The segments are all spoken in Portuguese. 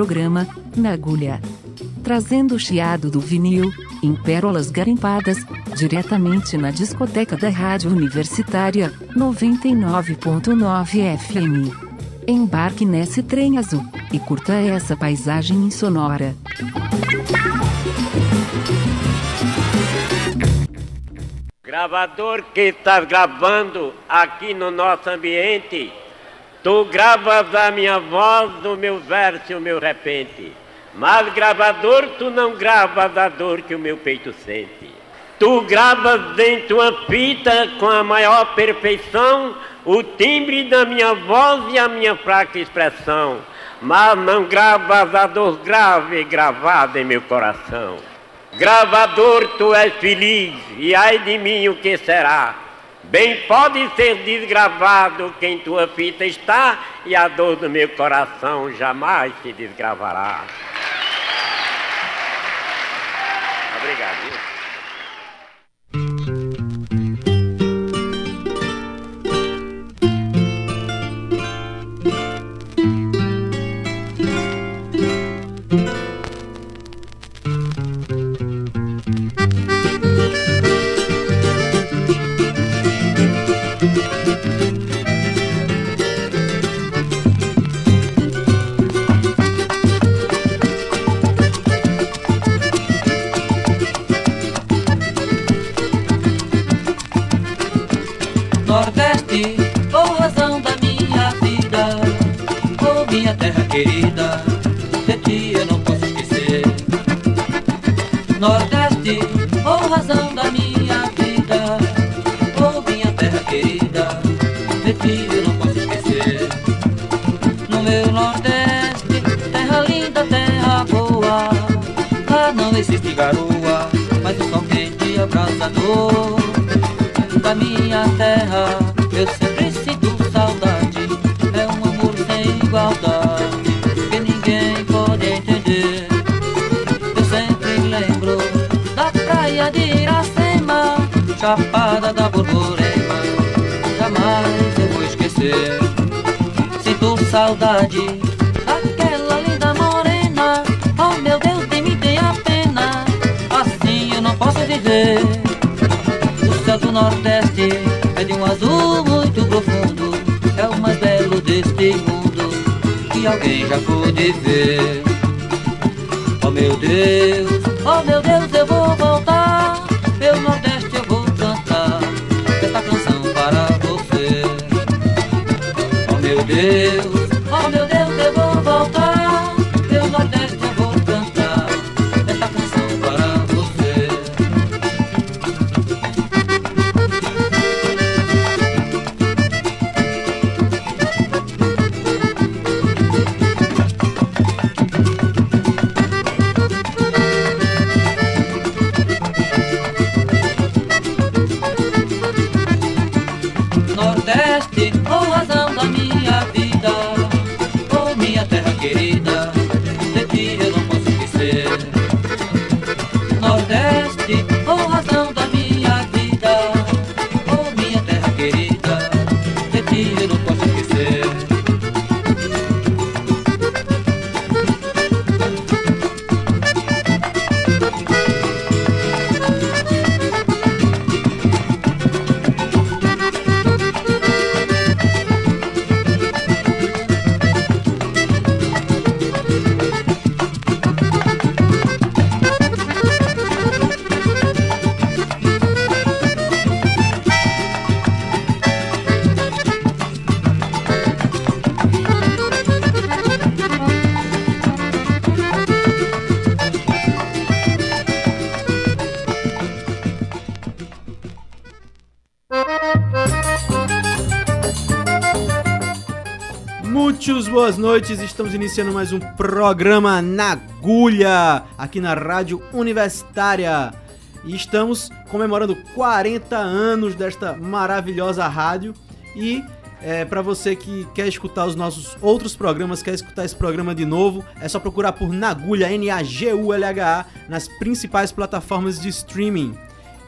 Programa Na Agulha. Trazendo o chiado do vinil, em pérolas garimpadas, diretamente na discoteca da Rádio Universitária, 99.9 FM. Embarque nesse trem azul, e curta essa paisagem insonora. Gravador que está gravando aqui no nosso ambiente, tu gravas a minha voz, o meu verso o meu repente. Mas gravador, tu não gravas a dor que o meu peito sente. Tu gravas em tua fita com a maior perfeição o timbre da minha voz e a minha fraca expressão. Mas não gravas a dor grave gravada em meu coração. Gravador, tu és feliz, e ai de mim o que será? Bem pode ser desgravado quem tua fita está, e a dor do meu coração jamais se desgravará. Obrigado. Deste mundo que alguém já pôde ver. Oh meu Deus, oh meu Deus, eu vou voltar. Meu Nordeste eu vou cantar esta canção para você. Oh meu Deus, Bichos, boas noites. Estamos iniciando mais um programa na agulha aqui na Rádio Universitária. E estamos comemorando 40 anos desta maravilhosa rádio e é, para você que quer escutar os nossos outros programas, quer escutar esse programa de novo, é só procurar por Nagulha, N-A-G-U-L-H-A, nas principais plataformas de streaming.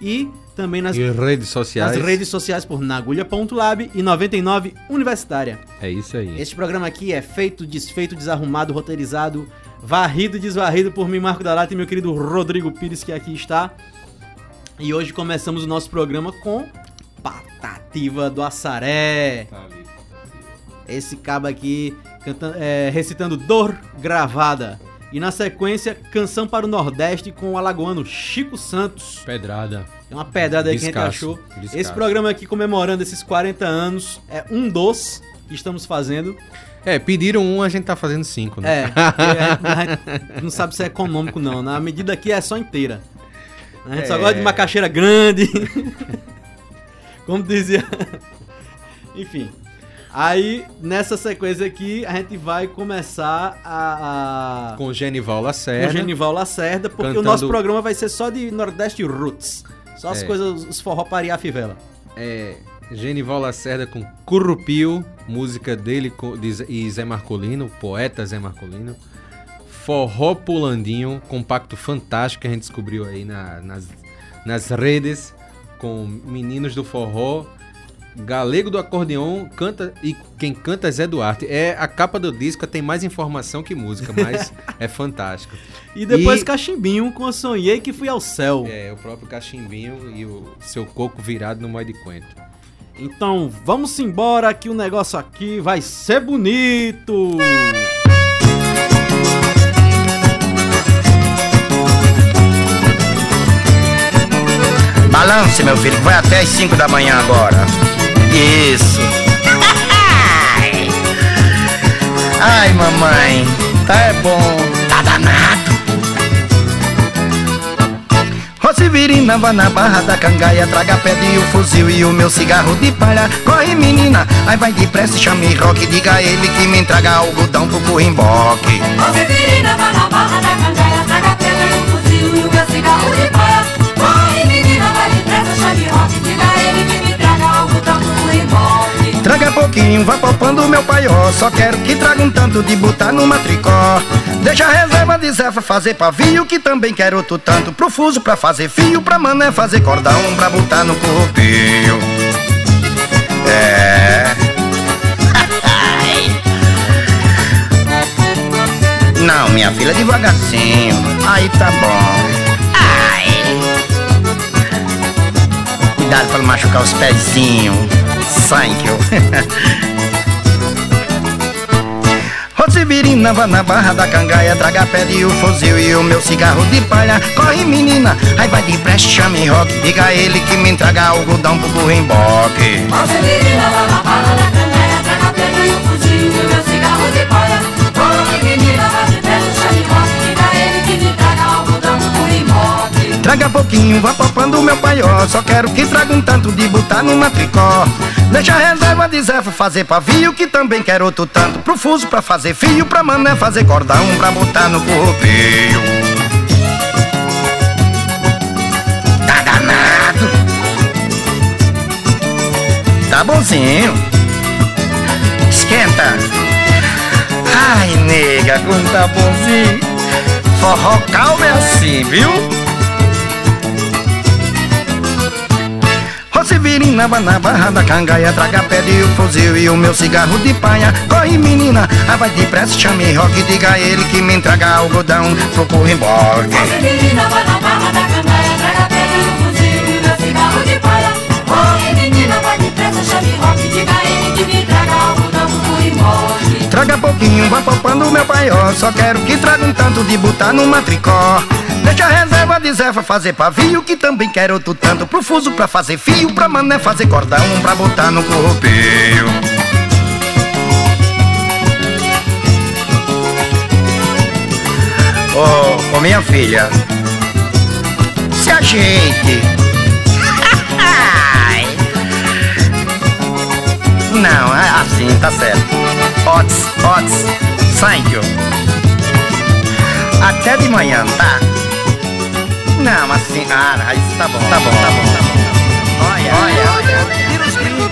E também nas redes sociais. Nas redes sociais por nagulha.lab e 99 Universitária. É isso aí. Este programa aqui é feito, desfeito, desarrumado, roteirizado, varrido e desvarrido por mim, Marco Dalata e meu querido Rodrigo Pires, que aqui está. E hoje começamos o nosso programa com Patativa do Assaré. Esse cabo aqui cantando, é, recitando Dor Gravada. E na sequência, Canção para o Nordeste com o alagoano Chico Santos. Pedrada. É uma pedrada aí que a gente achou. Descasso. Esse programa aqui comemorando esses 40 anos é um dos que estamos fazendo. É, pediram um, a gente tá fazendo cinco, né? É, gente não sabe se é econômico não. Na medida aqui é só inteira. A gente é... só gosta de uma caixeira grande. Como dizia. Enfim. Aí, nessa sequência aqui, a gente vai começar a. a... Com Genival Lacerda. Com Genival Lacerda, porque cantando... o nosso programa vai ser só de Nordeste Roots. Só as é. coisas, os forró paria a fivela. É. Genival Lacerda com Currupio, música dele e Zé Marcolino, poeta Zé Marcolino. Forró Pulandinho, compacto fantástico que a gente descobriu aí na, nas, nas redes com Meninos do Forró, Galego do Acordeon, canta e quem canta é Zé Duarte. É a capa do disco tem mais informação que música, mas é fantástico. E depois e... Cachimbinho com a Sonhei que fui ao céu. É, o próprio Cachimbinho e o seu coco virado no modo de quento. Então, vamos embora que o negócio aqui vai ser bonito. Balance, meu filho, vai até as 5 da manhã agora. Isso. Ai, mamãe, tá é bom. Tá danado. Rosivirina vai na barra da cangaia Traga pede o fuzil e o meu cigarro de palha Corre menina, aí vai depressa chame rock Diga a ele que me entrega algodão pro burrimboque Rosivirina vai na barra burrimboque Traga pouquinho, vá poupando meu paió. Só quero que traga um tanto de botar no matricó. Deixa a reserva de Zefa fazer pavio Que também quero outro tanto pro fuso Pra fazer fio, pra mané fazer cordão Pra botar no corpinho É... Não, minha filha, devagarzinho. Aí tá bom. Ai. Cuidado pra não machucar os pezinhos Thank you. Vai na barra da cangaia Traga pede o fuzil e o meu cigarro de palha. Corre menina, aí vai de preste, chame rock Diga a ele que me entrega algodão pro burrimboque Rosivirina vai na barra Traga pouquinho, vá popando meu paió Só quero que traga um tanto de botar no matricó Deixa a reserva de Zé fazer pavio Que também quero outro tanto. Pro fuso Pra fazer fio, pra mané fazer cordão Pra botar no corpinho Tá danado. Tá bonzinho. Esquenta. Ai, nega, como tá bonzinho. Forró calma é assim, viu? Severina na barra da cangaia Traga pé de o fuzil e o meu cigarro de paia. Corre menina, ah, vai depressa, chame rock Diga a ele que me entrega algodão. Pro corrimboque Severina vai na barra da cangaia Traga pé de o fuzil e o meu cigarro de paia. Corre Traga pouquinho, vai poupando meu paió Só quero que traga um tanto de botar no matricó Deixa a reserva de Zefa fazer pavio Que também quero outro tanto pro fuso pra fazer fio Pra mané fazer cordão pra botar no corpinho Ô, oh, oh, minha filha Se ajeite. Não, é assim, tá certo Ots, ots. Thank you. Até de manhã, tá? Não, assim, ah, isso tá bom, tá bom, tá bom, tá bom. Olha, olha, olha. Tira os brincos.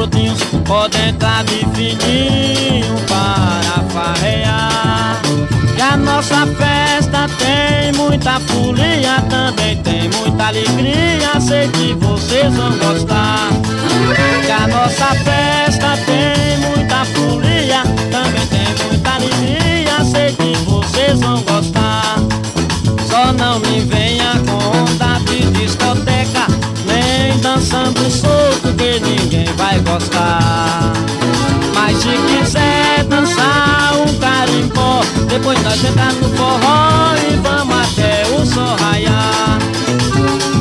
Brotinhos, podem entrar de fininho para farrear. Que a nossa festa tem muita folia, também tem muita alegria, sei que vocês vão gostar. Que a nossa festa tem muita folia, também tem muita alegria, sei que vocês vão gostar. Só não me venha com onda de discoteca Nem dançando ninguém vai gostar. Mas se quiser dançar um carimbó Depois nós entrar no forró e vamos até o sol raiar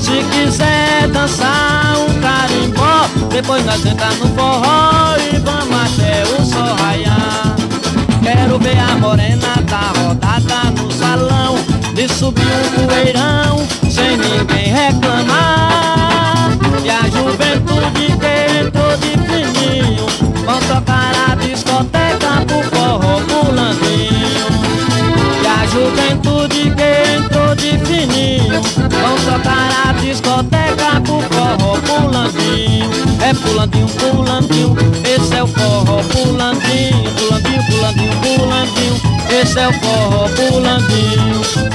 Se quiser dançar um carimbó Depois nós entrar no forró e vamos até o sol raiar Quero ver a morena da rodada no salão De subir um poeirão sem ninguém reclamar. E a juventude entrou de fininho Vão tocar a discoteca pro forró pulandinho E a juventude que entrou de fininho Vão tocar a discoteca pro forró pulandinho É pulandinho, pulandinho, esse é o forró pulandinho Pulandinho, pulandinho, pulandinho, esse é o forró pulandinho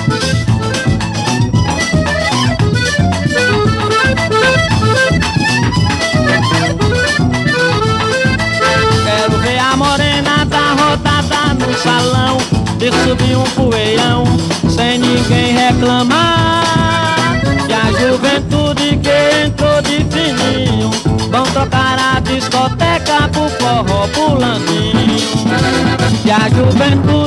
De subir um poeirão sem ninguém reclamar. E a juventude que entrou de fininho Vão tocar a discoteca pro forró pulandinho. E a juventude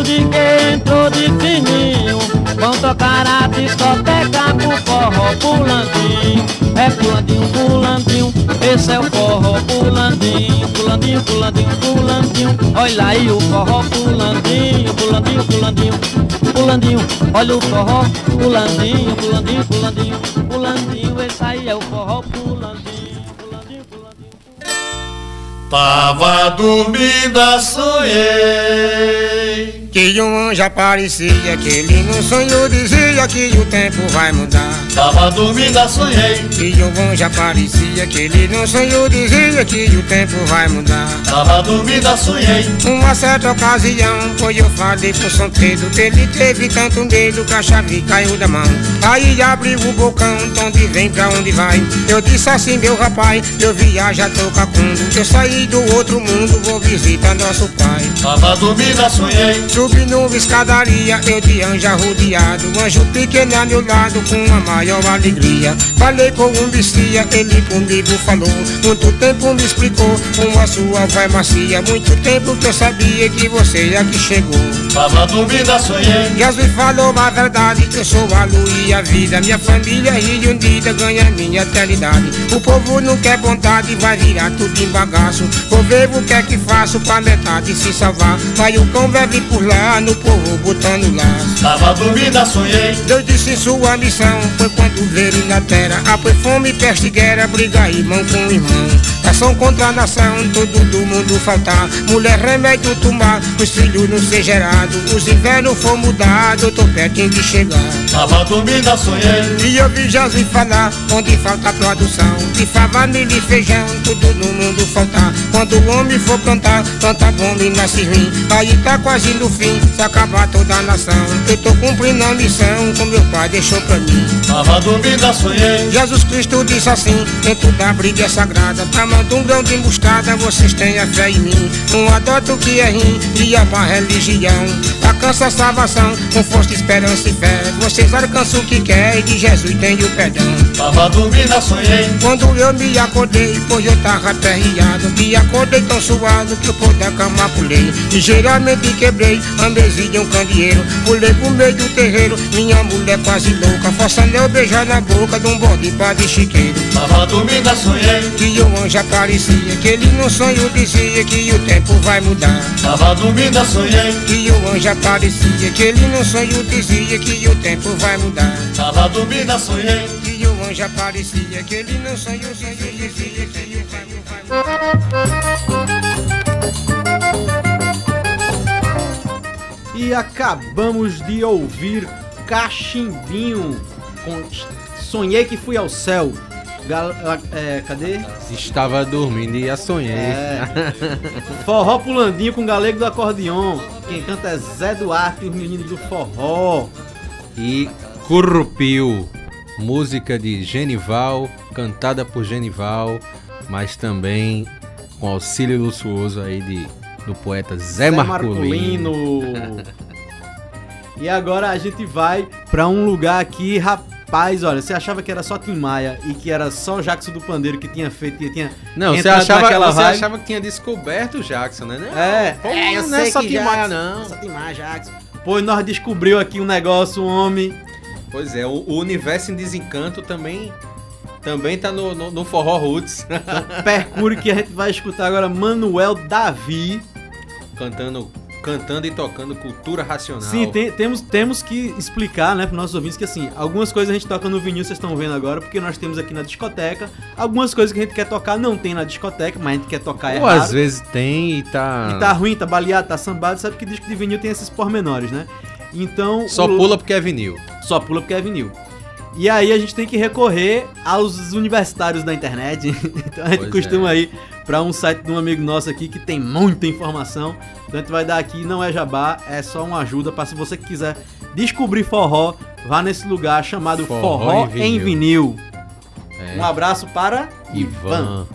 Tocar a discoteca pro forró pulandinho. É pulandinho, pulandinho, esse é o forró pulandinho. Pulandinho, pulandinho, pulandinho, olha aí o forró pulandinho. Pulandinho, pulandinho, pulandinho, olha o forró pulandinho. Pulandinho, pulandinho, pulandinho, esse aí é o forró pulandinho Pulandinho, pulandinho. Tava dormindo, sonhei Que um anjo aparecia, que ele no sonho dizia que o tempo vai mudar. Tava dormindo, sonhei Que um anjo aparecia, que ele no sonho dizia que o tempo vai mudar. Tava dormindo, sonhei Uma certa ocasião, foi eu falei pro São Pedro que ele teve tanto medo que a chave caiu da mão. Aí abriu o bocão, de onde vem pra onde vai. Eu disse assim, meu rapaz, eu viajo a Tocacundo. Eu saí do outro mundo, vou visitar nosso pai. Tava dormindo, sonhei Subi numa escadaria, eu de anjo arrodeado Um anjo pequeno a meu lado com a maior alegria. Falei com um bestia, ele comigo falou Muito tempo me explicou com a sua vai macia. Muito tempo que eu sabia que você aqui chegou. Tava dormindo, sonhei. Jesus falou a verdade, eu sou a luz e a vida. Minha família rio unida ganha minha eternidade. O povo não quer bondade, vai virar tudo em bagaço. Vou ver o que é que faço pra metade se salvar? Vai o cão bebe por lá, no povo botando laço. Tava dormindo, sonhei. Deus disse sua missão Foi quando veio na terra. A foi fome, peste, guerra Briga irmão com irmão. Nação contra nação Todo do mundo faltar Mulher, remédio tomar Os filhos não ser gerados. Os invernos for mudado Eu tô pertinho de chegar. Tava dormindo, sonhei. E eu vi Jesus falar, onde falta produção De fava, milho e feijão, tudo no mundo faltar Quando o homem for plantar, planta bom e nasce ruim. Aí tá quase no fim, se acabar toda a nação. Eu tô cumprindo a missão, como meu pai deixou pra mim. Tava dormindo, sonhei. Jesus Cristo disse assim, dentro da briga sagrada Tamanho um grão de mostarda, vocês têm a fé em mim. Não adoto o que é rim, guia pra religião. Alcança a salvação, com força, esperança e fé. Você Deus alcança o que quer e de Jesus tem o perdão. Tava dormindo, sonhei. Quando eu me acordei, pois eu tava aperreado. Me acordei tão suado que eu pôr da cama pulei. Ligeiramente quebrei a mesinha de um candeeiro Pulei pro meio do terreiro, minha mulher quase louca Forçando eu beijar na boca de um bode padre chiqueiro Tava dormindo, sonhei. Que o anjo aparecia, que ele no sonho dizia que o tempo vai mudar Tava dormindo, sonhei. Que o anjo aparecia, que ele no sonho dizia que o tempo vai mudar Tava dormindo, sonhei. Que o anjo aparecia, que ele no sonho sonho dizia que o tempo vai mudar E acabamos de ouvir Cachimbinho com Sonhei que fui ao céu. Gal- é, cadê? Estava dormindo e a sonhei. É. Forró pulandinho com galego do acordeon. Quem canta é Zé Duarte e os meninos do forró. E Currupio, música de Genival, cantada por Genival, mas também com auxílio luxuoso aí de, do poeta Zé, Marcolino. Marcolino. e agora a gente vai pra um lugar aqui, rapaz, olha, você achava que era só Tim Maia e que era só o Jackson do Pandeiro que tinha feito e tinha Não, você achava, você vibe? achava que tinha descoberto o Jackson, né? Não, É, pô, é, eu não é só que Tim Jackson- Maia, não. Só Tim Maia, Jackson. Pois nós descobriu aqui um negócio, homem. Pois é, o, o universo em desencanto também também tá no, no, no forró roots, Percure que a gente vai escutar agora Manuel Davi. cantando, cantando e tocando cultura racional. Sim, tem- temos, temos que explicar, né, para nossos ouvintes que assim, algumas coisas a gente toca no vinil, vocês estão vendo agora, porque nós temos aqui na discoteca. Algumas coisas que a gente quer tocar não tem na discoteca, mas a gente quer tocar Ou errado. às vezes tem e tá. E tá ruim, tá baleado, tá sambado, sabe que disco de vinil tem esses pormenores, né? Então. Só o- pula porque é vinil. Só pula porque é vinil. E aí a gente tem que recorrer aos universitários da internet. então a gente Pois costuma é. ir para um site de um amigo nosso aqui que tem muita informação. Então a gente vai dar aqui, não é jabá, é só uma ajuda para se você quiser descobrir forró, vá nesse lugar chamado Forró Forró, em em Vinil. É. Um abraço para Ivan.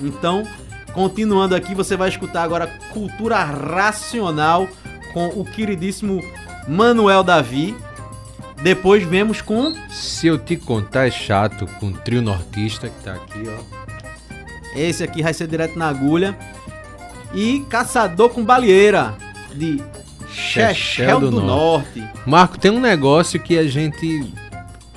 Então, continuando aqui, você vai escutar agora Cultura Racional com o queridíssimo Manuel Davi. Depois vemos com Se eu te contar é chato com o trio nortista que tá aqui, ó. esse aqui, vai ser direto na agulha. E Caçador com Balieira, de Chechel do, Norte. Marco, tem um negócio que a gente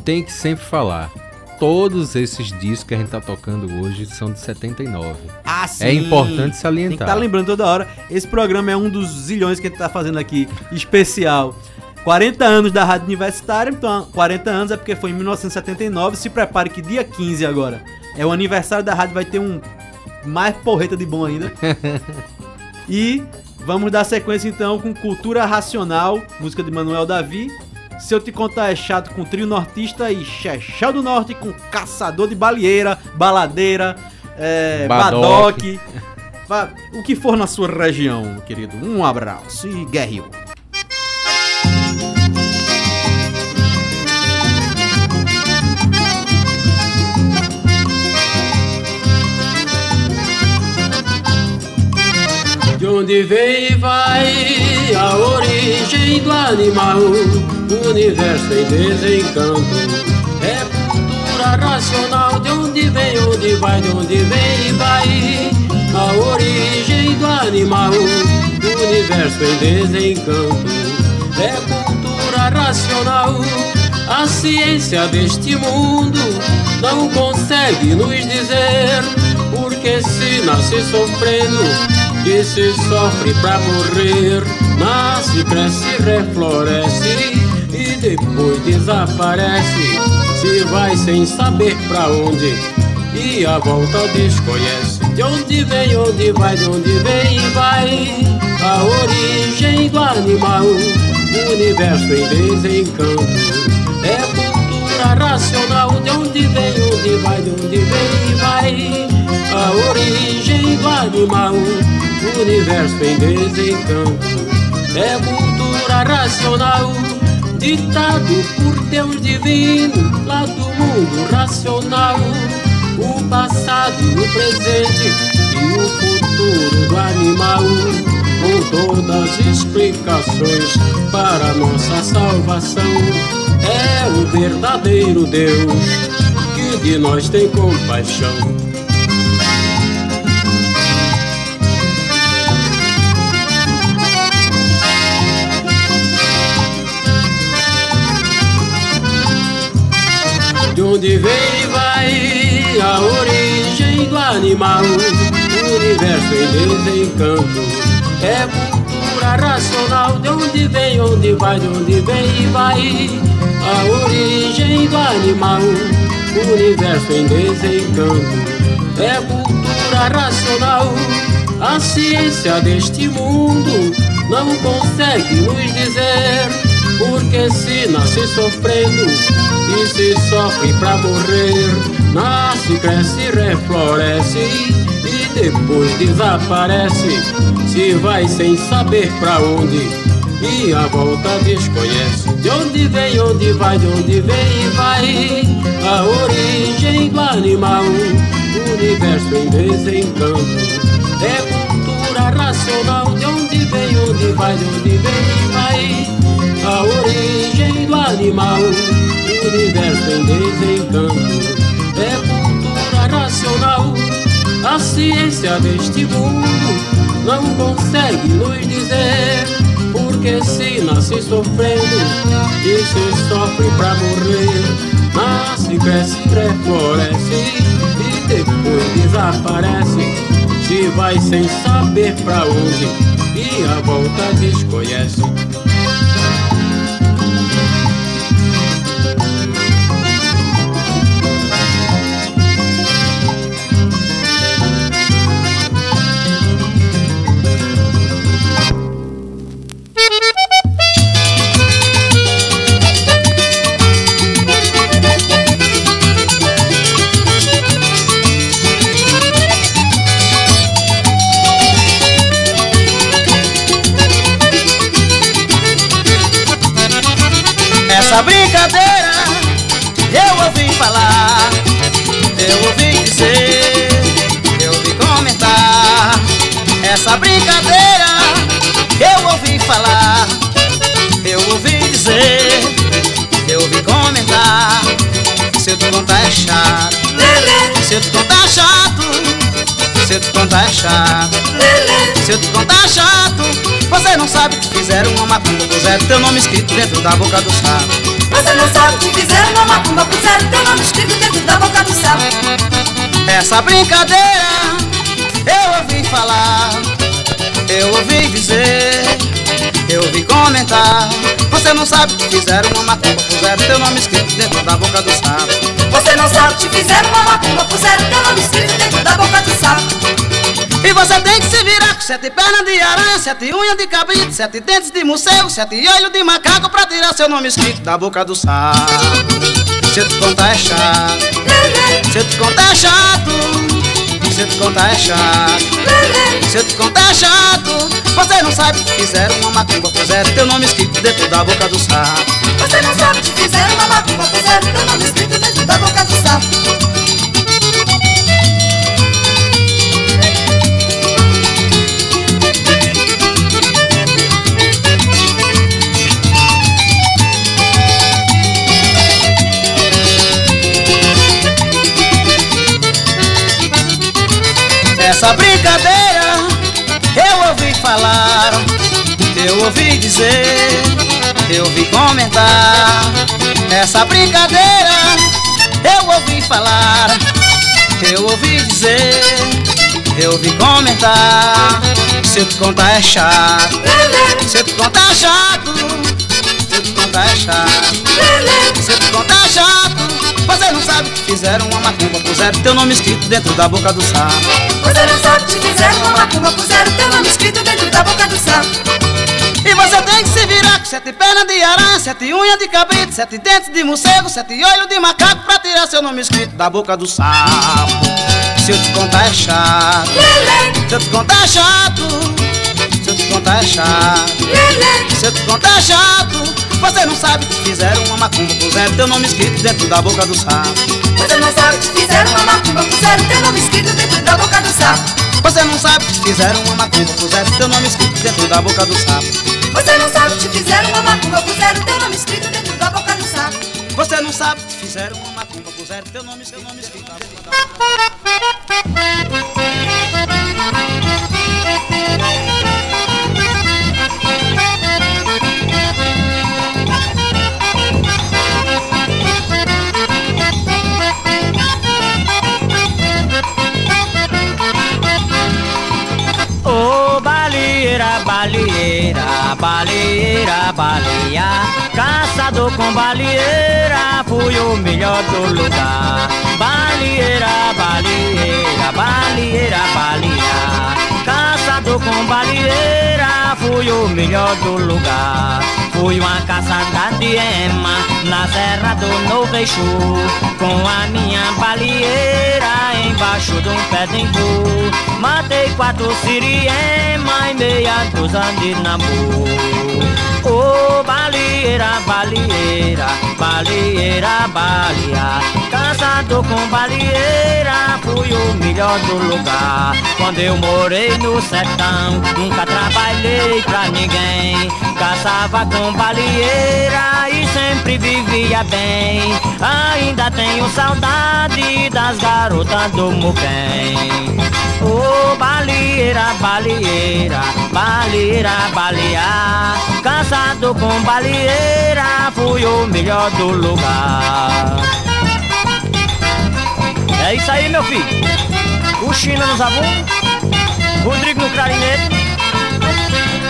tem que sempre falar. Todos esses discos que a gente tá tocando hoje são de 79. Ah, sim. É importante Tem que salientar. estar lembrando toda hora. Esse programa é um dos zilhões que a gente tá fazendo aqui, especial. 40 anos da Rádio Universitária, então 40 anos é porque foi em 1979. Se prepare que dia 15 agora é o aniversário da rádio, vai ter um mais porreta de bom ainda. e vamos dar sequência então com Cultura Racional, música de Manuel Davi. Se eu te contar é chato com trio nortista e Chechel do Norte com caçador de balieira, baladeira, é, Badoque. badoque. Vá- O que for na sua região, querido. Um abraço e guerreiro. Onde vem e vai a origem do animal, o universo em desencanto. É cultura racional, de onde vem, onde vai, de onde vem e vai a origem do animal, o universo em desencanto. É cultura racional, a ciência deste mundo não consegue nos dizer porque se nasce sofrendo que se sofre pra morrer, nasce, cresce, refloresce e depois desaparece. Se vai sem saber pra onde e a volta desconhece. De onde vem, onde vai, de onde vem e vai a origem do animal, o universo em desencanto. É cultura racional, de onde vem, onde vai, de onde vem e vai a origem do animal, universo em desencanto. É cultura racional, ditado por Deus divino, lá do mundo racional. O passado, o presente e o futuro do animal, com todas as explicações para nossa salvação. é o verdadeiro Deus que de nós tem compaixão. Onde vem e vai a origem do animal, universo em desencanto. É cultura racional, de onde vem, onde vai, de onde vem e vai a origem do animal, universo em desencanto. É cultura racional, a ciência deste mundo não consegue nos dizer porque se nasce sofrendo e se sofre pra morrer, nasce, cresce, refloresce e depois desaparece. Se vai sem saber pra onde e a volta desconhece. De onde vem, onde vai, de onde vem e vai a origem do animal, o universo em desencanto. É cultura racional, de onde vem, onde vai, de onde vem e vai animal, o universo em desencanto. É cultura racional, a ciência deste mundo não consegue nos dizer. Porque se nasce sofrendo e se sofre pra morrer, nasce, cresce, refloresce e depois desaparece. Se vai sem saber pra onde e a volta desconhece. Chato, se eu te contar chato, se eu te contar é chato, se eu te contar chato. Você não sabe que fizeram uma macumba, puseram teu nome escrito dentro da boca do sapo. Você não sabe que fizeram uma macumba, puseram teu nome escrito dentro da boca do sapo. Essa brincadeira eu ouvi falar, eu ouvi dizer, eu ouvi comentar. Você não sabe que fizeram uma macumba, puseram teu nome escrito dentro da boca do sapo. Você não sabe que fizeram uma macumba, puseram teu nome escrito dentro da boca do sapo. E você tem que se virar com sete pernas de aranha, sete unhas de cabrito, sete dentes de morcego, sete olhos de macaco pra tirar seu nome escrito da boca do sapo. Se eu te contar é chato, se eu te contar é chato, eu te contar é chato, se eu te contar é chato. Você não sabe que fizeram uma macumba, puseram teu nome escrito dentro da boca do sapo. Você não sabe que fizeram uma macumba, puseram teu nome escrito dentro da boca do sapo. Essa brincadeira eu ouvi falar, eu ouvi dizer, eu ouvi comentar. Essa brincadeira eu ouvi falar, eu ouvi dizer, eu ouvi comentar. Se eu te contar é chato, se eu te contar é chato, se eu te contar é chato, se eu te contar é chato. Você não sabe que fizeram uma macumba, puseram teu nome escrito dentro da boca do sapo. Você não sabe que fizeram uma macumba, puseram teu nome escrito dentro da boca do sapo. E você tem que se virar com sete pernas de aranha, sete unhas de cabrito, sete dentes de morcego, sete olhos de macaco pra tirar seu nome escrito da boca do sapo. Se eu te contar é chato, se eu te contar é chato, se eu te contar é chato, se eu te contar é chato. Você não sabe fizeram uma macumba, puseram teu nome escrito dentro da boca do sapo. Você não sabe fizeram uma macumba, puseram teu nome escrito dentro da boca do sapo. Você não sabe fizeram uma macumba, puseram teu nome escrito dentro da boca do sapo. Você não sabe, te fizeram uma macumba, puseram teu nome escrito dentro da boca do saco. Você não sabe, fizeram uma macumba, puseram teu nome, teu nome escrito na boca da Ô baleeira, baleia Caçador com baleeira, fui o melhor do lugar. Baleeira, baleeira, baleeira, baleia Caçador com baleeira, fui o melhor do lugar. Fui uma caçada de ema na serra do Novo Eixo Com a minha baleeira embaixo de um pé de Matei quatro siriema meia de namoro. Ô baleeira, baleeira, baleeira, baleia Caçador com baleeira, fui o melhor do lugar. Quando eu morei no sertão, nunca trabalhei pra ninguém. Caçava com baleeira e sempre vivia bem Ainda tenho saudade das garotas do Muquem. Ô baleeira, baleeira, baleeira, baleia Caçado com baleeira, fui o melhor do lugar. É isso aí, meu filho. O China no zabum Rodrigo no clarinete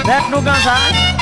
Beto no ganzai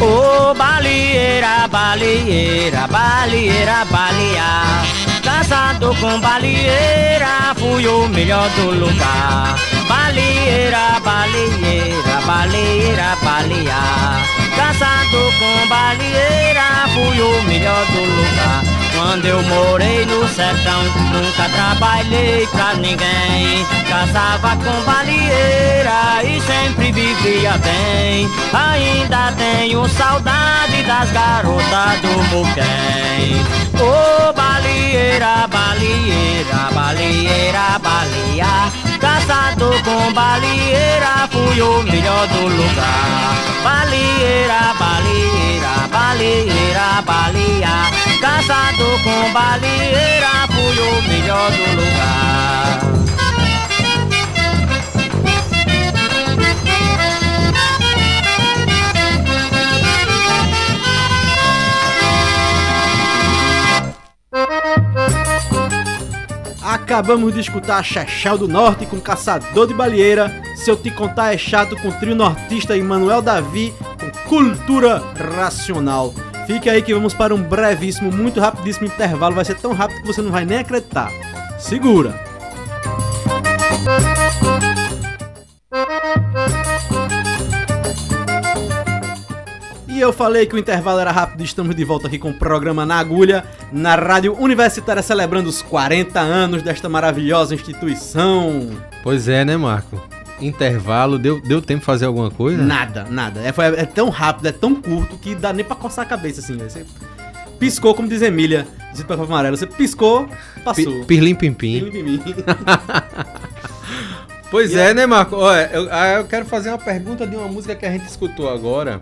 Ô baleeira, baleeira, baleeira, baleia Caçado com baleeira, fui o melhor do lugar. Baleeira, baleeira, baleeira, baleia Caçado com baleeira, fui o melhor do lugar. Quando eu morei no sertão, nunca trabalhei pra ninguém. Caçava com baleeira e sempre vivia bem. Ainda tenho saudade das garotas do Muquem Ô baleeira, baleeira, baleeira, baleia Caçado com baleeira, fui o melhor do lugar. Baleeira, baleeira, baleeira, baleia Caçado com baleeira, fui o melhor do lugar Acabamos de escutar Chechel do Norte com Caçador de Baleeira. Se eu te contar é chato com trio nortista Emanuel Davi com Cultura Racional. Fique aí que vamos para um brevíssimo, muito rapidíssimo intervalo. Vai ser tão rápido que você não vai nem acreditar. Segura! Eu falei que o intervalo era rápido, estamos de volta aqui com o programa Na Agulha, na Rádio Universitária, celebrando os 40 anos desta maravilhosa instituição. Pois é, né, Marco? Intervalo, deu, deu tempo de fazer alguma coisa? Nada, nada. É, foi- é tão rápido, é tão curto que dá nem pra coçar a cabeça assim. né? Você piscou, como diz Emília, diz para amarelo. Você piscou, passou. Pi- Pirlim pim pim. Pirlim, pim, pim. Pois E é, aí? né, Marco? Olha, eu, ah, eu quero fazer uma pergunta de uma música que a gente escutou agora.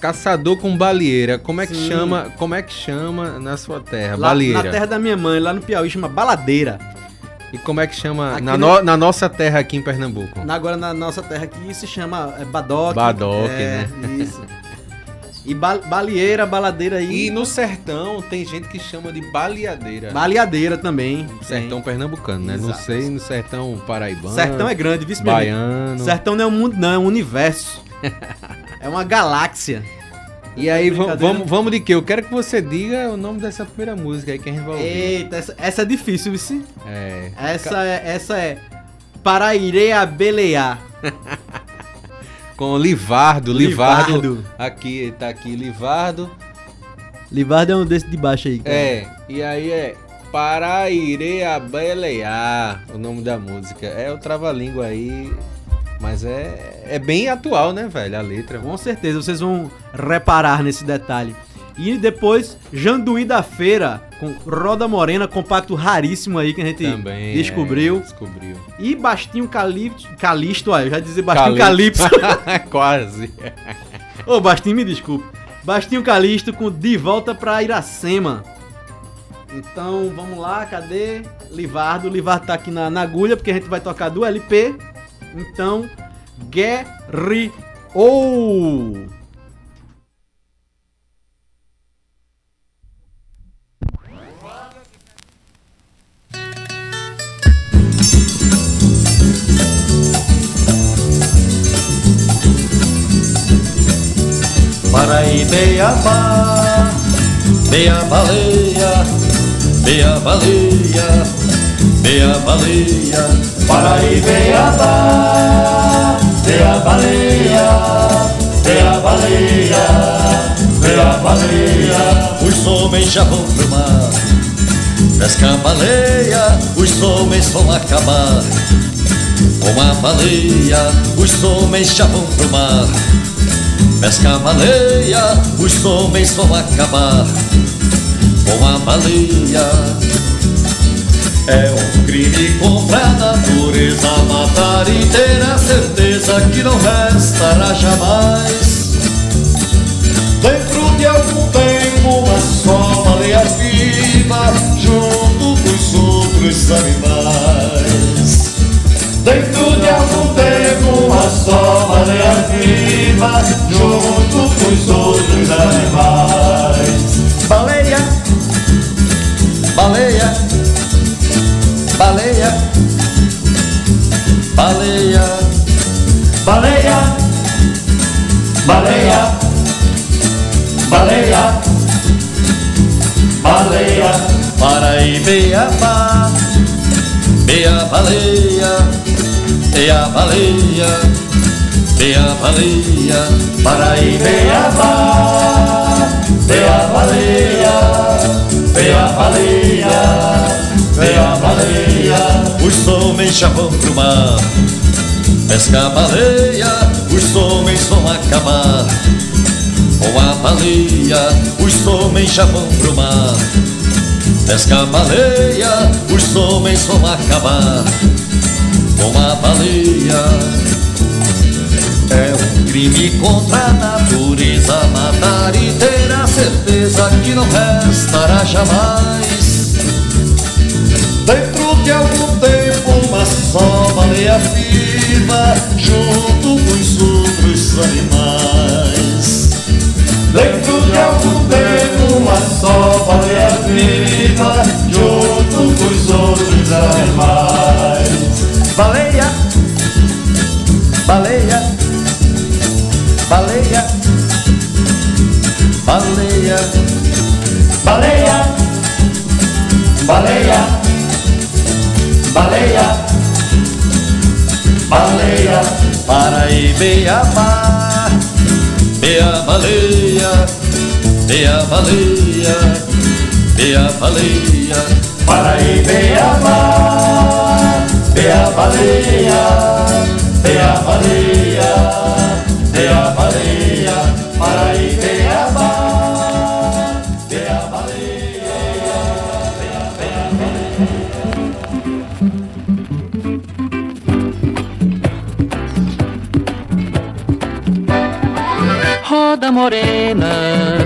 Caçador com baleeira. Como é que Sim. chama? Como é que chama na sua terra? Lá baleeira. na terra da minha mãe, lá no Piauí, chama Baladeira. E como é que chama na, no- na nossa terra aqui em Pernambuco? Na- Agora na nossa terra aqui se chama é, Badoque. Badoque, é, né? Isso. E ba baleeira, baladeira aí. E no sertão tem gente que chama de baleadeira. Baleadeira também. Sertão pernambucano, né? Não Exato. sei no sertão paraibano. Sertão é grande, vice. Baiano. Sertão não é um mundo, não, é um universo. É uma galáxia. E aí, Brincadeira. vamos, vamos de quê? Eu quero que você diga o nome dessa primeira música aí que a gente vai ouvir. Eita, essa, essa é difícil, vice. É. Essa é, essa é Para irei a belear. Com Livardo, Livardo. Livardo. Aqui, tá aqui, Livardo. Livardo é um desse de baixo aí. cara. É, e aí é Para irei a belear, o nome da música. É o trava-língua aí, mas é, é bem atual, né, velho, a letra. Com certeza, vocês vão reparar nesse detalhe. E depois, Janduí da Feira, com Roda Morena, compacto raríssimo aí que a gente Também. descobriu. é, descobriu. E Bastinho Calipso, Calisto, ó, eu já dizia Bastinho Calipso. Quase. Ô, Bastinho, me desculpe. Bastinho Calisto com De Volta pra Iracema. Então, vamos lá, cadê? Livardo. Livardo tá aqui na, na agulha, porque a gente vai tocar do LP. Então, Guerri ou Paraíbeabá, meia baleia, meia baleia, meia baleia. Paraíbeabá, meia baleia, meia baleia, meia baleia. Os homens já vão pro mar, pesca baleia, os homens vão acabar. Com a baleia, os homens já vão pro mar. Pesca baleia, os homens vão acabar com a baleia. É um crime contra a natureza, matar e ter a certeza que não restará jamais. Dentro de algum tempo, uma só baleia viva, junto com os outros animais. Dentro de algum tempo, uma só baleia viva, junto com os outros animais. Baleia, baleia, baleia, baleia, baleia, baleia, baleia, baleia, Paraíbeabá, meia baleia, meia baleia, meia baleia, Paraíbeabá, meia baleia, meia baleia, meia baleia. Os homens já vão pro mar, pesca baleia, os homens vão acabar. Com a baleia, os homens já vão pro mar. Pesca baleia, os homens vão acabar com a baleia. É um crime contra a natureza matar e ter a certeza que não restará jamais. Só baleia viva, junto com os outros animais. Dentro de algum tempo, uma só baleia viva, junto com os outros animais. Baleia, baleia, baleia, baleia, baleia, baleia, baleia, baleia, Paraíbeabá, meia baleia, meia baleia, meia baleia, Paraíbeabá, meia baleia, meia baleia, meia baleia, Paraíbeabá, Roda morena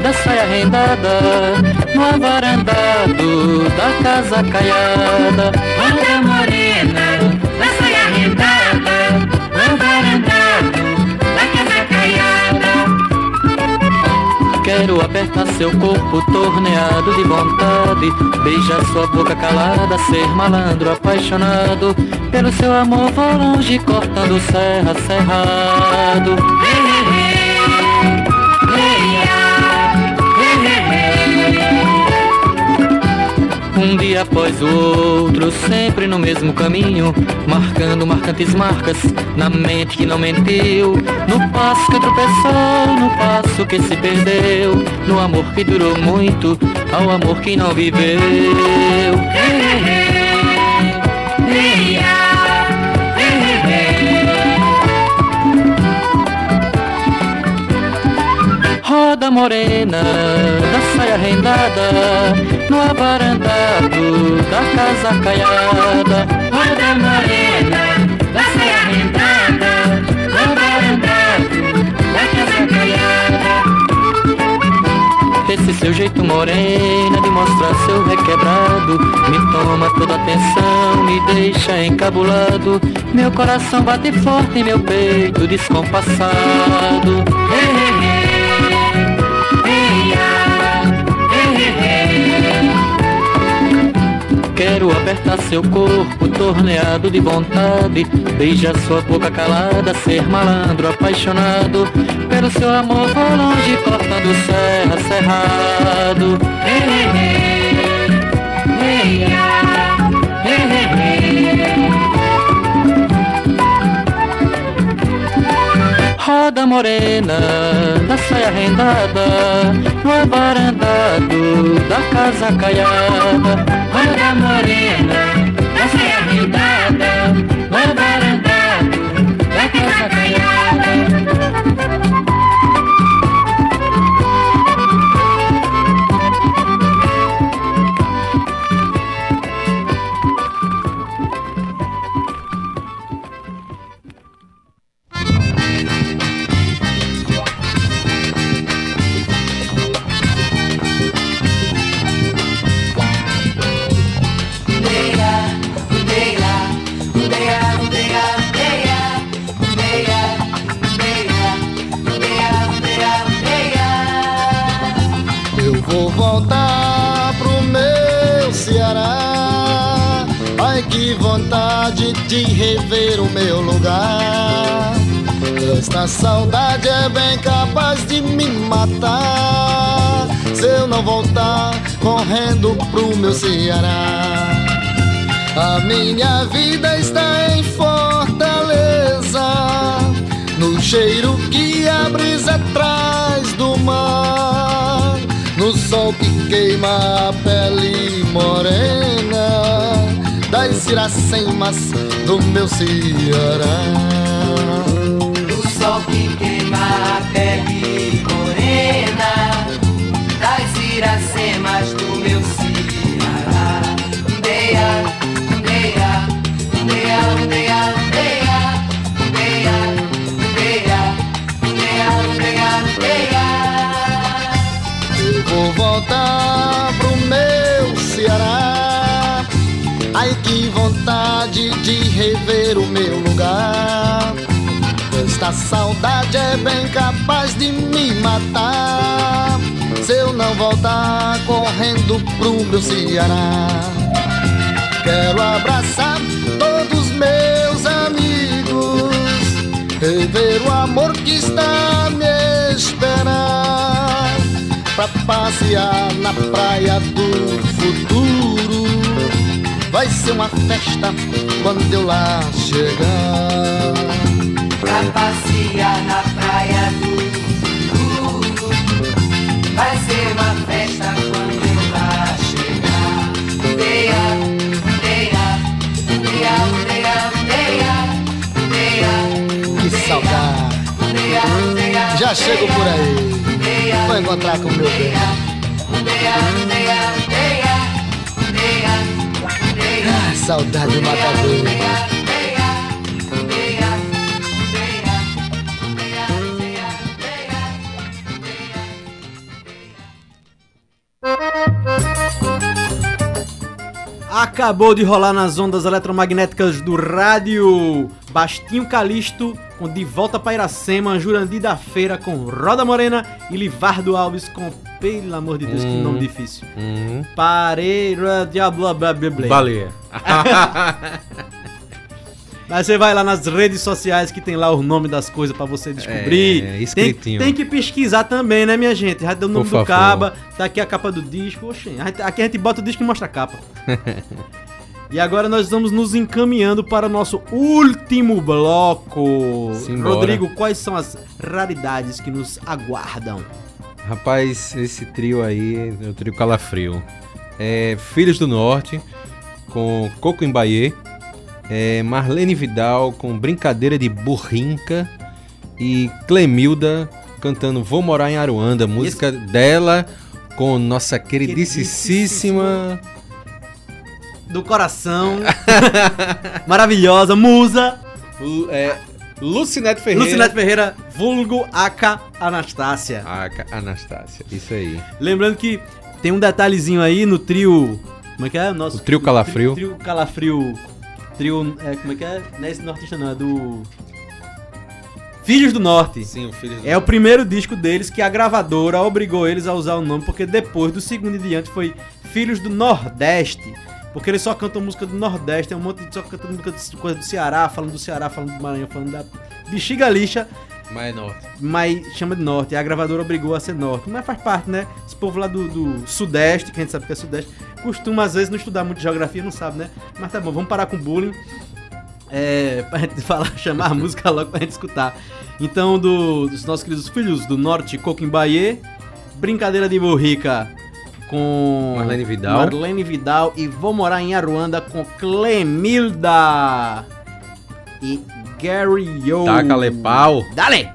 da saia rendada No avarandado da casa caiada. Roda morena da saia rendada No avarandado da casa caiada. Quero apertar seu corpo torneado de vontade Beijar sua boca calada, ser malandro apaixonado. Pelo seu amor vou longe cortando serra, cerrado Um dia após o outro, sempre no mesmo caminho, marcando marcantes marcas na mente que não mentiu, no passo que tropeçou, no passo que se perdeu, no amor que durou muito, ao amor que não viveu. Roda Roda morena da saia rendada No abarandado da casa caiada. Roda morena da saia rendada No abarandado da casa caiada. Esse seu jeito morena de mostrar seu requebrado. Me toma toda atenção, me deixa encabulado. Meu coração bate forte em meu peito descompassado. Hey, hey, Quero apertar seu corpo, torneado de vontade Beijar sua boca calada, ser malandro, apaixonado Pelo seu amor vou longe, cortando serra, cerrado Hey, hey, hey, hey, ah, Roda morena da saia rendada No abarandado da casa caiada. Roda morena da saia rendada No abarandado da casa caiada correndo pro meu Ceará. A minha vida está em Fortaleza, no cheiro que a brisa traz do mar, no sol que queima a pele morena das iracemas do meu Ceará. O sol que queima a pele iracemas do meu Ceará Deia, deia, deia, deia, deia Deia, deia, deia, deia, deia Eu vou voltar pro meu Ceará. Ai que vontade de rever o meu lugar. Esta saudade é bem capaz de me matar. Se eu não voltar correndo pro meu Ceará. Quero abraçar todos meus amigos, rever o amor que está me esperar, pra passear na praia do futuro. Vai ser uma festa quando eu lá chegar. Pra passear na praia do futuro Vai ser uma festa quando eu lá chegar Deia, deia, deia, deia, deia, deia Que saudade! Já chego por aí. Vou encontrar com o meu bem. Ah, saudade matadora. Acabou de rolar nas ondas eletromagnéticas do rádio Bastinho Calisto com De Volta para Iracema, Jurandir da Feira com Roda Morena e Livardo Alves com Pelo amor de Deus, que Hum. nome difícil. Hum. Pareira de blá blá blá blá. Baleia. Mas você vai lá nas redes sociais que tem lá o nome das coisas pra você descobrir. É, tem, escritinho. tem que pesquisar também, né, minha gente? Já deu o nome Por do favor. caba, tá aqui a capa do disco. Oxê, aqui a gente bota o disco e mostra a capa. E agora nós vamos nos encaminhando para o nosso último bloco. Simbora. Rodrigo, quais são as raridades que nos aguardam? Rapaz, esse trio aí é o trio Calafrio. É Filhos do Norte, com Coco Embaie, é Marlene Vidal com Brincadeira de Burrinca e Clemilda cantando Vou Morar em Aruanda, música dela com nossa queridíssima. Do coração. Maravilhosa, musa. Lu- é, Lucinete Ferreira. Lucinete Ferreira, vulgo Aka Anastácia. Aka Anastácia, isso aí. Lembrando que tem um detalhezinho aí no trio. Como é que é? Nosso, O trio Calafrio. Trio, trio Calafrio. Trio. É, como é que é? Não é esse nortista, não, é do. Filhos do Norte. Sim, o filho do É o primeiro disco deles que a gravadora obrigou eles a usar o nome, porque depois do segundo em diante foi Filhos do Nordeste. Porque eles só cantam música do Nordeste, tem um monte de só cantando música de coisa do Ceará, falando do Ceará, falando do Maranhão, falando da bexiga lixa, Mas é norte. mas chama de Norte. E a gravadora obrigou a ser Norte. Mas faz parte, né? Esse povo lá do, do Sudeste, que a gente sabe que é Sudeste, costuma às vezes não estudar muito geografia, não sabe, né? Mas tá bom, vamos parar com o bullying. É, pra gente falar, chamar a música logo pra gente escutar. Então, do- dos nossos queridos filhos do Norte, Coquimbaie, Brincadeira de Borrica com Marlene Vidal. Marlene Vidal e Vou Morar em Aruanda com Clemilda e Gary Yo. Taca-lhe pau. Dale!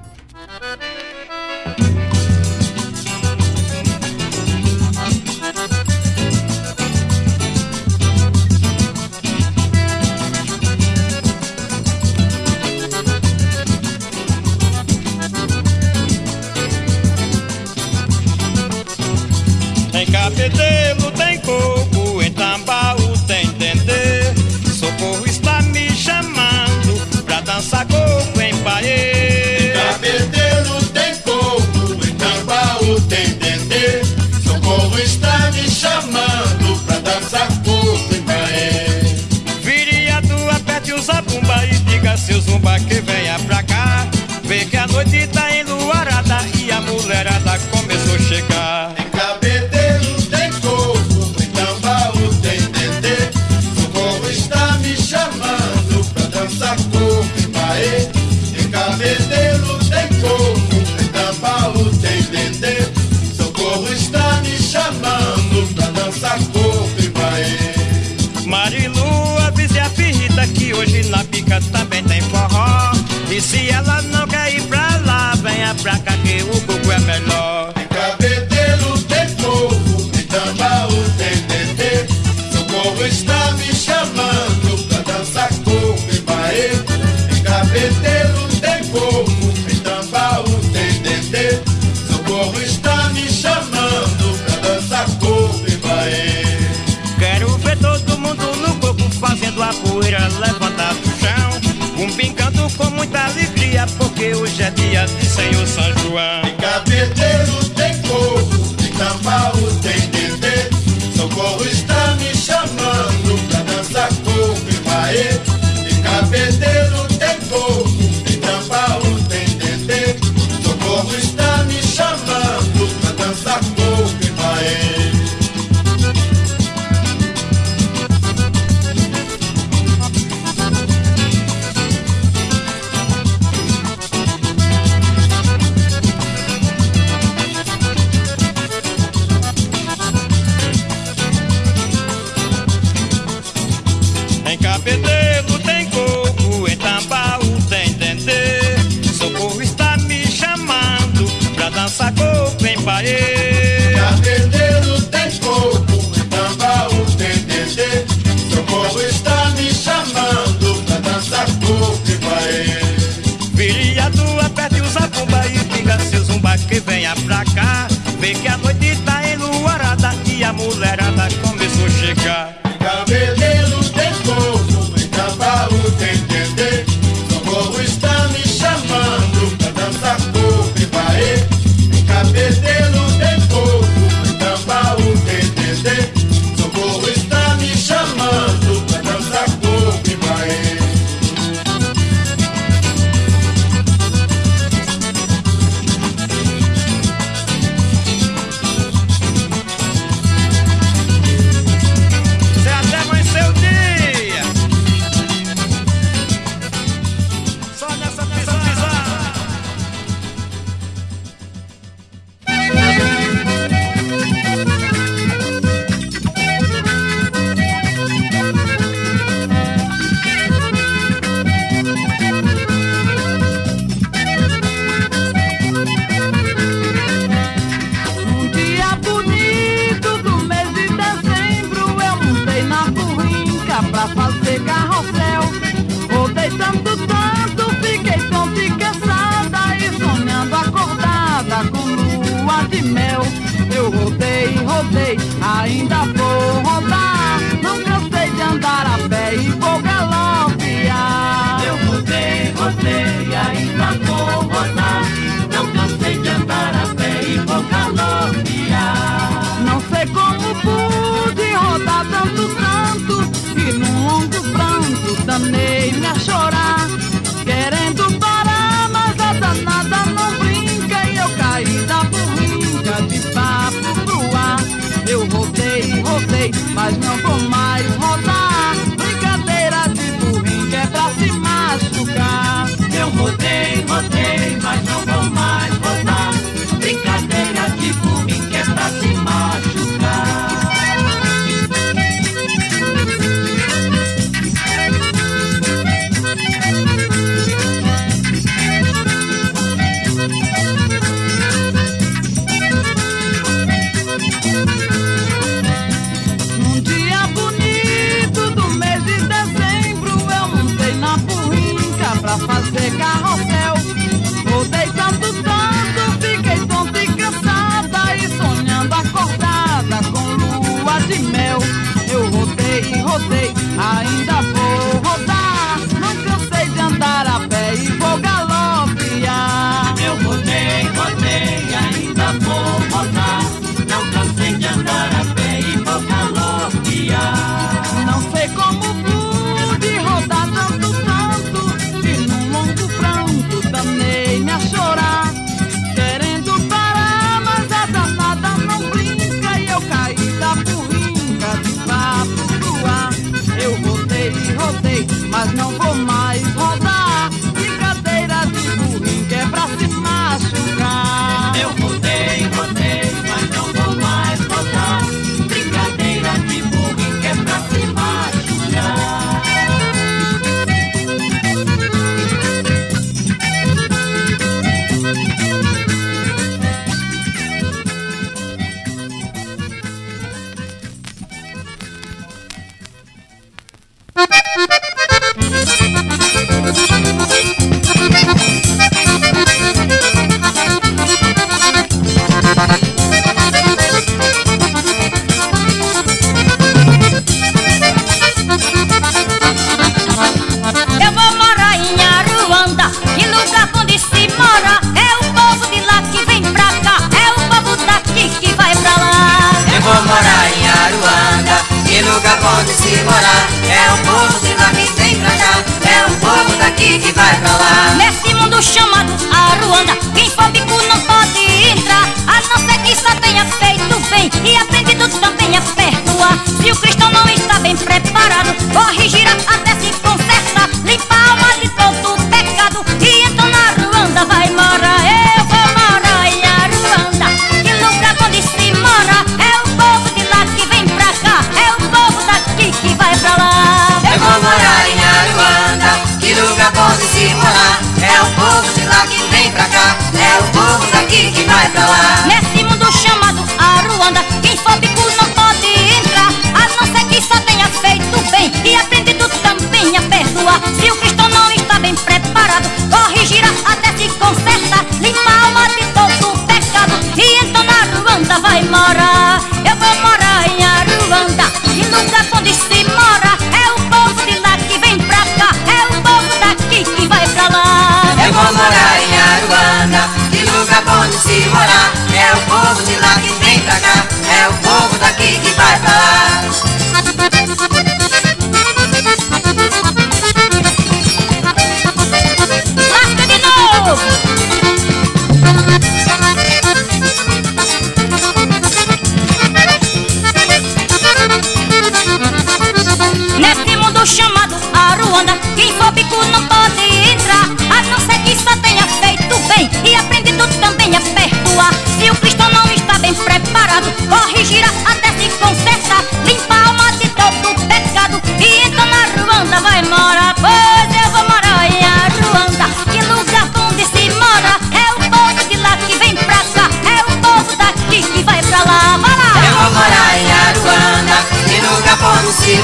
Em cabedelo tem coco, em tambaú tem dendê. Socorro está me chamando pra dançar coco em paê. Cabedelo tem coco, em Tambaú tem dendê. Socorro está me chamando pra dançar coco em Bahia. Viriado, aperte o zabumba e diga seu zumba que venha pra cá. Vê que a noite tá enluarada Bahia. Marilu, avise a pirrita que hoje na pica também tem forró. E se ela não quer ir pra lá, venha pra cá que o coco é melhor.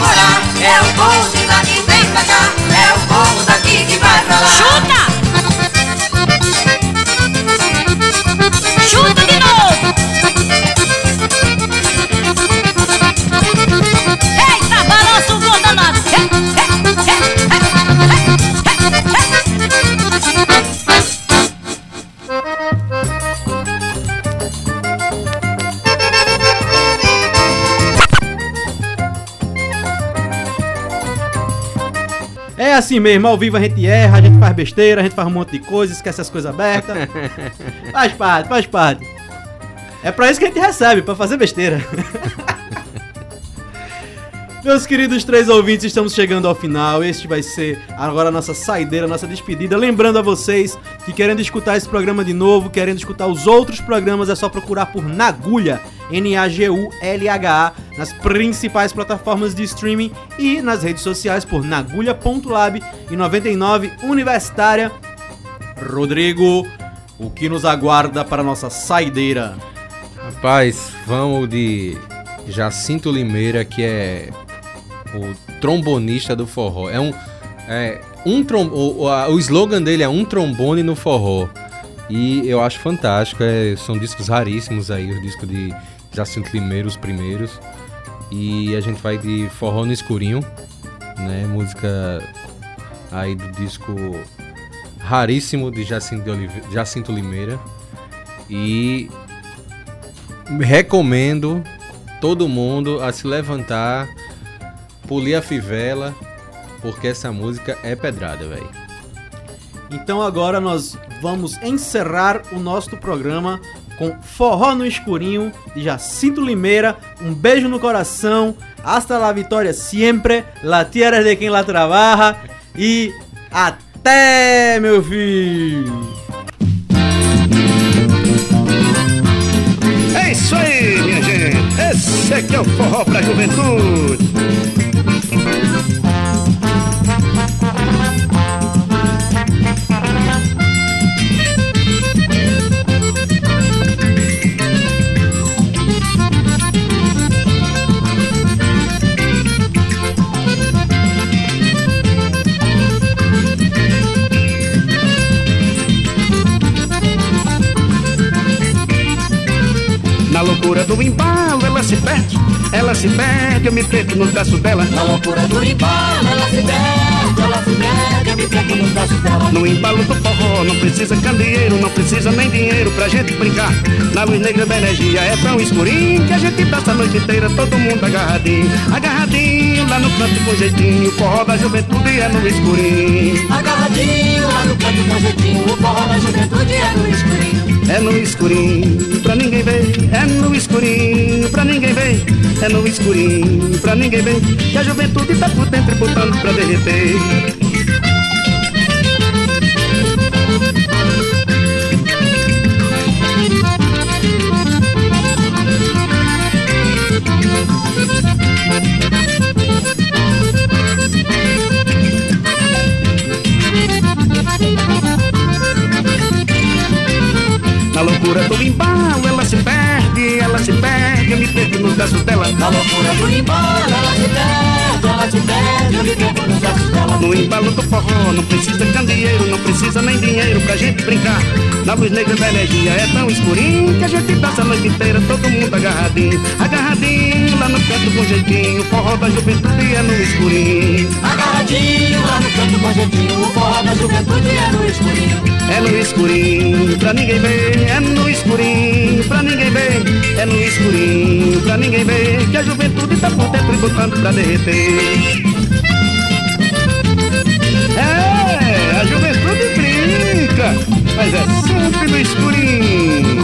Morar. É o povo de assim mesmo, ao vivo a gente erra, a gente faz besteira, a gente faz um monte de coisa, esquece as coisas abertas. faz parte, faz parte. É pra isso que a gente recebe, pra fazer besteira. Meus queridos três ouvintes, estamos chegando ao final. Este vai ser agora a nossa saideira, a nossa despedida. Lembrando a vocês que querendo escutar esse programa de novo, querendo escutar os outros programas, é só procurar por Nagulha, N-A-G-U-L-H-A, nas principais plataformas de streaming e nas redes sociais por nagulha.lab e 99 Universitária. Rodrigo, o que nos aguarda para a nossa saideira? Rapaz, vamos de Jacinto Limeira, que é o trombonista do forró. É um. É, um trom o, o, slogan dele é um trombone no forró. E eu acho fantástico. é, são discos raríssimos aí, os discos de Jacinto Limeira, os primeiros. E a gente vai de forró no escurinho, né? Música aí do disco raríssimo de Jacinto, de Olive- Jacinto Limeira. E recomendo todo mundo a se levantar, polir a fivela, porque essa música é pedrada, velho. Então agora nós vamos encerrar o nosso programa com Forró no Escurinho de Jacinto Limeira. Um beijo no coração. Hasta la vitória siempre. La tierra de quem la trabaja. E até, meu filho! É isso aí, minha gente. Esse aqui é o forró pra juventude. Loucura do embalo, ela se perde, ela se perde, eu me perco no braço dela. Na loucura do embalo, ela se perde, ela se perde, eu me perco no braço dela. No embalo do forró, não precisa candeeiro, não precisa nem dinheiro pra gente brincar. Na luz negra da energia é tão escurinho que a gente passa a noite inteira, todo mundo agarradinho. Agarradinho lá no canto com jeitinho, o forró da juventude é no escurinho. Agarradinho lá no canto com jeitinho, o forró da juventude é no escurinho. É no escurinho, pra ninguém ver. É no escurinho, pra ninguém ver. É no escurinho, pra ninguém ver. Que a juventude tá por dentro botando pra derreter. Braços dela. Na loucura do embalo, ela se braços dela. No embalo do forró, não precisa candeeiro, não precisa nem dinheiro pra gente brincar. Na luz negra da energia é tão escurinho que a gente passa a noite inteira, todo mundo agarradinho. Agarradinho lá no canto com jeitinho, o forró da juventude é no escurinho. Agarradinho lá no canto com jeitinho, o forró da juventude é no escurinho. É no escurinho, pra ninguém ver, é no escurinho, pra ninguém ver, é no escurinho, pra ninguém ver, que a juventude tá por dentro e botando pra derreter. É, a juventude brinca, mas é sempre no escurinho.